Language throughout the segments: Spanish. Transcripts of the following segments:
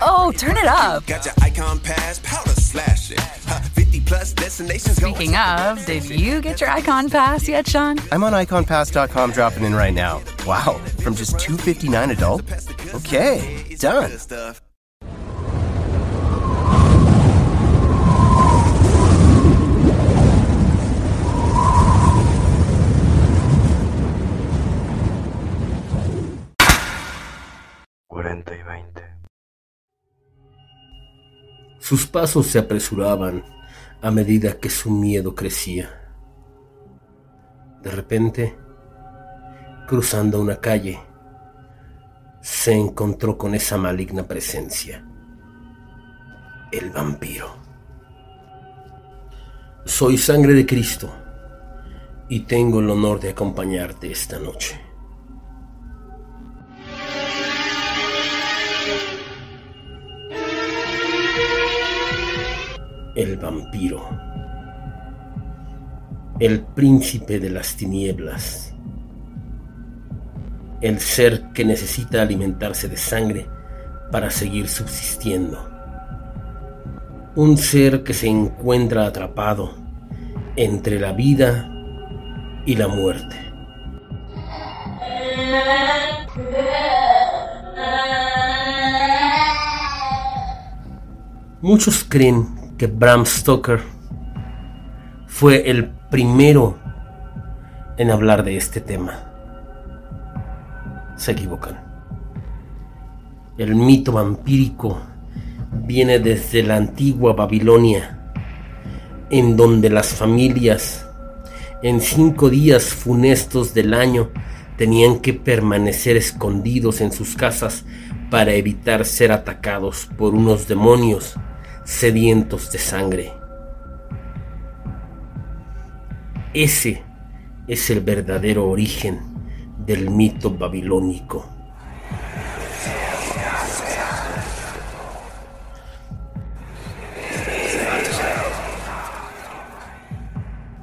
Oh, turn it up. Got your icon pass, powder slashing. Huh, 50 plus destinations. Speaking of, did you get your icon pass yet, Sean? I'm on iconpass.com dropping in right now. Wow, from just 259 adult? Okay, done. Sus pasos se apresuraban a medida que su miedo crecía. De repente, cruzando una calle, se encontró con esa maligna presencia, el vampiro. Soy sangre de Cristo y tengo el honor de acompañarte esta noche. El vampiro. El príncipe de las tinieblas. El ser que necesita alimentarse de sangre para seguir subsistiendo. Un ser que se encuentra atrapado entre la vida y la muerte. Muchos creen que Bram Stoker fue el primero en hablar de este tema. Se equivocan. El mito vampírico viene desde la antigua Babilonia, en donde las familias en cinco días funestos del año tenían que permanecer escondidos en sus casas para evitar ser atacados por unos demonios sedientos de sangre. Ese es el verdadero origen del mito babilónico.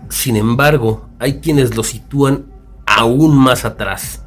Sin embargo, hay quienes lo sitúan aún más atrás.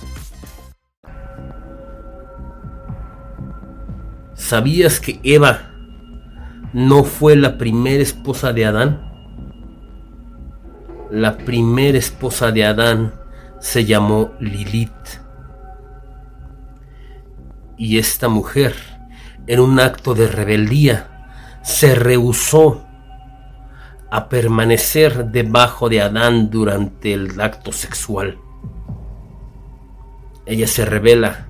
¿Sabías que Eva no fue la primera esposa de Adán? La primera esposa de Adán se llamó Lilith. Y esta mujer, en un acto de rebeldía, se rehusó a permanecer debajo de Adán durante el acto sexual. Ella se revela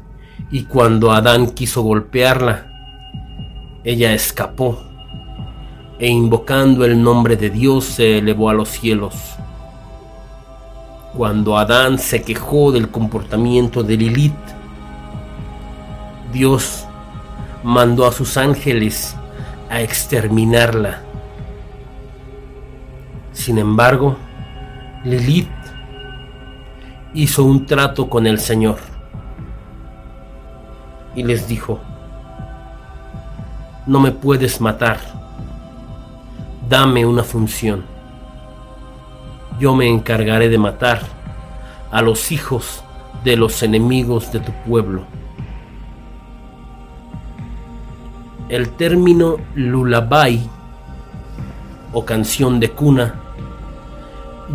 y cuando Adán quiso golpearla, ella escapó e invocando el nombre de Dios se elevó a los cielos. Cuando Adán se quejó del comportamiento de Lilith, Dios mandó a sus ángeles a exterminarla. Sin embargo, Lilith hizo un trato con el Señor y les dijo, no me puedes matar. Dame una función. Yo me encargaré de matar a los hijos de los enemigos de tu pueblo. El término lullaby o canción de cuna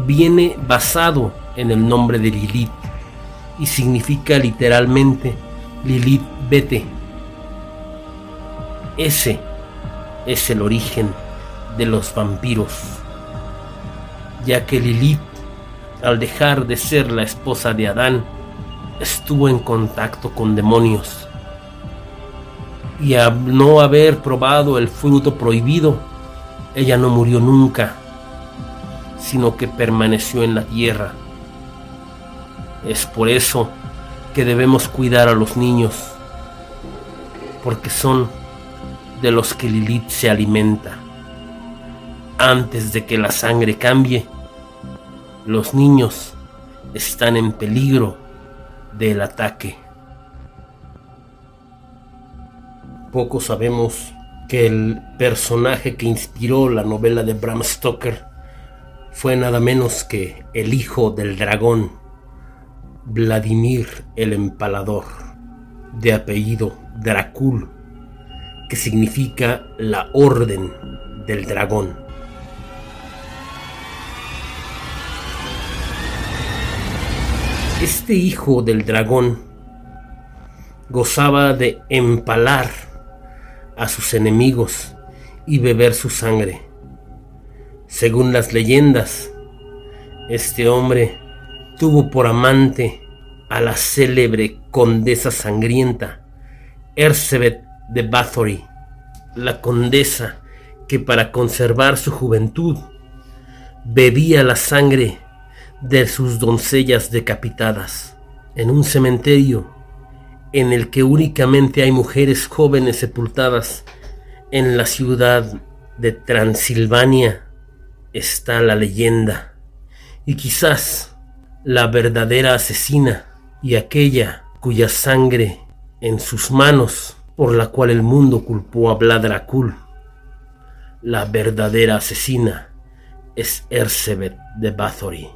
viene basado en el nombre de Lilith y significa literalmente Lilith vete. Ese es el origen de los vampiros, ya que Lilith, al dejar de ser la esposa de Adán, estuvo en contacto con demonios. Y al no haber probado el fruto prohibido, ella no murió nunca, sino que permaneció en la tierra. Es por eso que debemos cuidar a los niños porque son de los que Lilith se alimenta. Antes de que la sangre cambie, los niños están en peligro del ataque. Poco sabemos que el personaje que inspiró la novela de Bram Stoker fue nada menos que el hijo del dragón, Vladimir el Empalador, de apellido Dracul, que significa la orden del dragón. Este hijo del dragón gozaba de empalar a sus enemigos y beber su sangre. Según las leyendas, este hombre tuvo por amante a la célebre condesa sangrienta, Ersebet de Bathory, la condesa que para conservar su juventud bebía la sangre de sus doncellas decapitadas. En un cementerio en el que únicamente hay mujeres jóvenes sepultadas en la ciudad de Transilvania está la leyenda y quizás la verdadera asesina y aquella cuya sangre en sus manos por la cual el mundo culpó a Bladracul. La verdadera asesina es Ersebet de Bathory.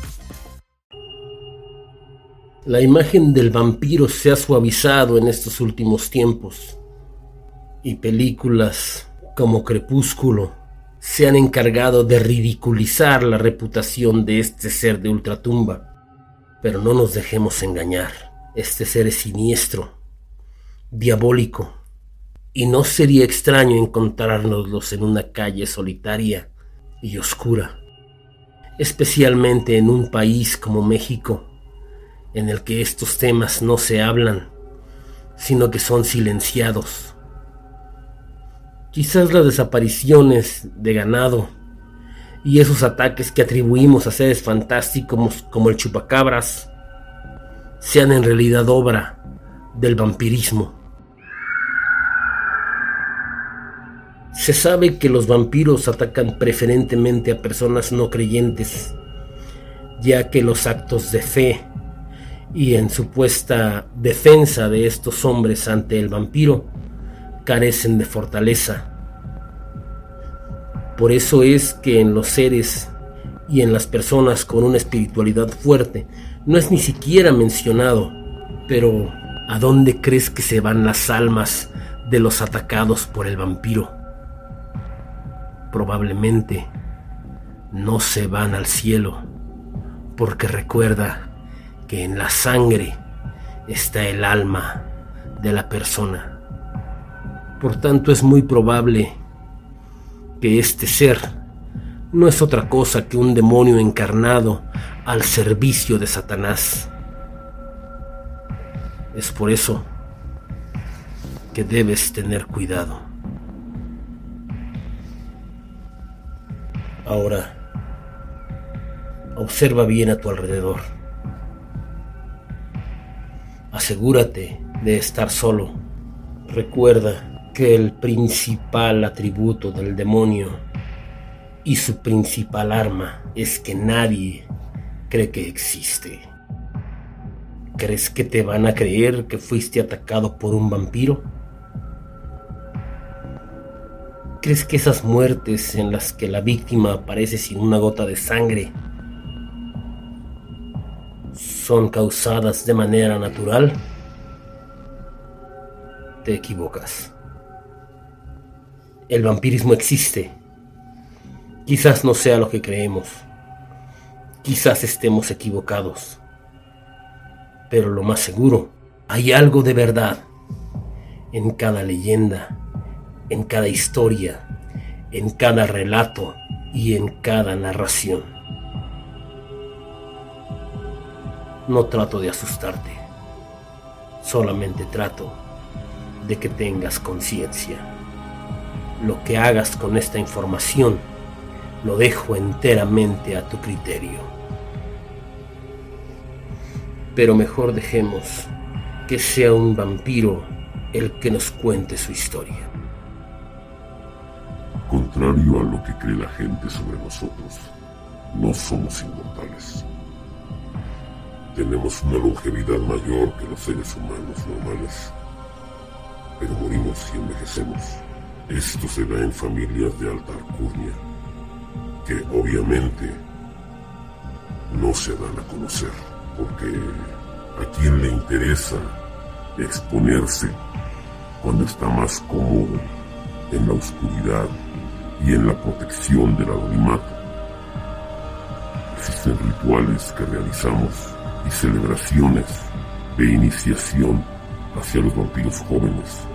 La imagen del vampiro se ha suavizado en estos últimos tiempos y películas como Crepúsculo se han encargado de ridiculizar la reputación de este ser de ultratumba. Pero no nos dejemos engañar, este ser es siniestro, diabólico, y no sería extraño encontrárnoslos en una calle solitaria y oscura, especialmente en un país como México en el que estos temas no se hablan, sino que son silenciados. Quizás las desapariciones de ganado y esos ataques que atribuimos a seres fantásticos como el chupacabras sean en realidad obra del vampirismo. Se sabe que los vampiros atacan preferentemente a personas no creyentes, ya que los actos de fe y en supuesta defensa de estos hombres ante el vampiro, carecen de fortaleza. Por eso es que en los seres y en las personas con una espiritualidad fuerte no es ni siquiera mencionado. Pero, ¿a dónde crees que se van las almas de los atacados por el vampiro? Probablemente no se van al cielo, porque recuerda que en la sangre está el alma de la persona. Por tanto es muy probable que este ser no es otra cosa que un demonio encarnado al servicio de Satanás. Es por eso que debes tener cuidado. Ahora, observa bien a tu alrededor. Asegúrate de estar solo. Recuerda que el principal atributo del demonio y su principal arma es que nadie cree que existe. ¿Crees que te van a creer que fuiste atacado por un vampiro? ¿Crees que esas muertes en las que la víctima aparece sin una gota de sangre son causadas de manera natural, te equivocas. El vampirismo existe. Quizás no sea lo que creemos. Quizás estemos equivocados. Pero lo más seguro Hay algo de verdad en cada leyenda, en cada historia, en cada relato y en cada narración. No trato de asustarte, solamente trato de que tengas conciencia. Lo que hagas con esta información lo dejo enteramente a tu criterio. Pero mejor dejemos que sea un vampiro el que nos cuente su historia. Contrario a lo que cree la gente sobre nosotros, no somos inmortales. Tenemos una longevidad mayor que los seres humanos normales, pero morimos y envejecemos. Esto se da en familias de alta alcurnia, que obviamente no se dan a conocer, porque a quien le interesa exponerse cuando está más cómodo en la oscuridad y en la protección del anonimato. Existen rituales que realizamos y celebraciones de iniciación hacia los vampiros jóvenes.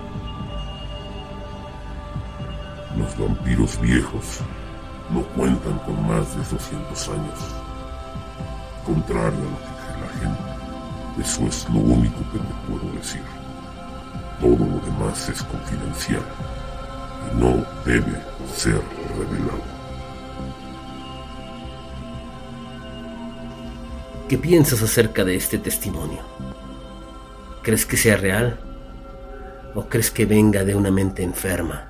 Los vampiros viejos no cuentan con más de 200 años. Contrario a lo que cree la gente, eso es lo único que te puedo decir. Todo lo demás es confidencial y no debe ser revelado. ¿Qué piensas acerca de este testimonio? ¿Crees que sea real? ¿O crees que venga de una mente enferma?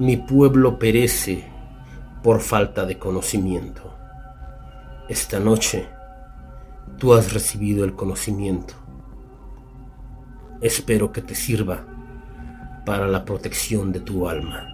Mi pueblo perece por falta de conocimiento. Esta noche tú has recibido el conocimiento. Espero que te sirva para la protección de tu alma.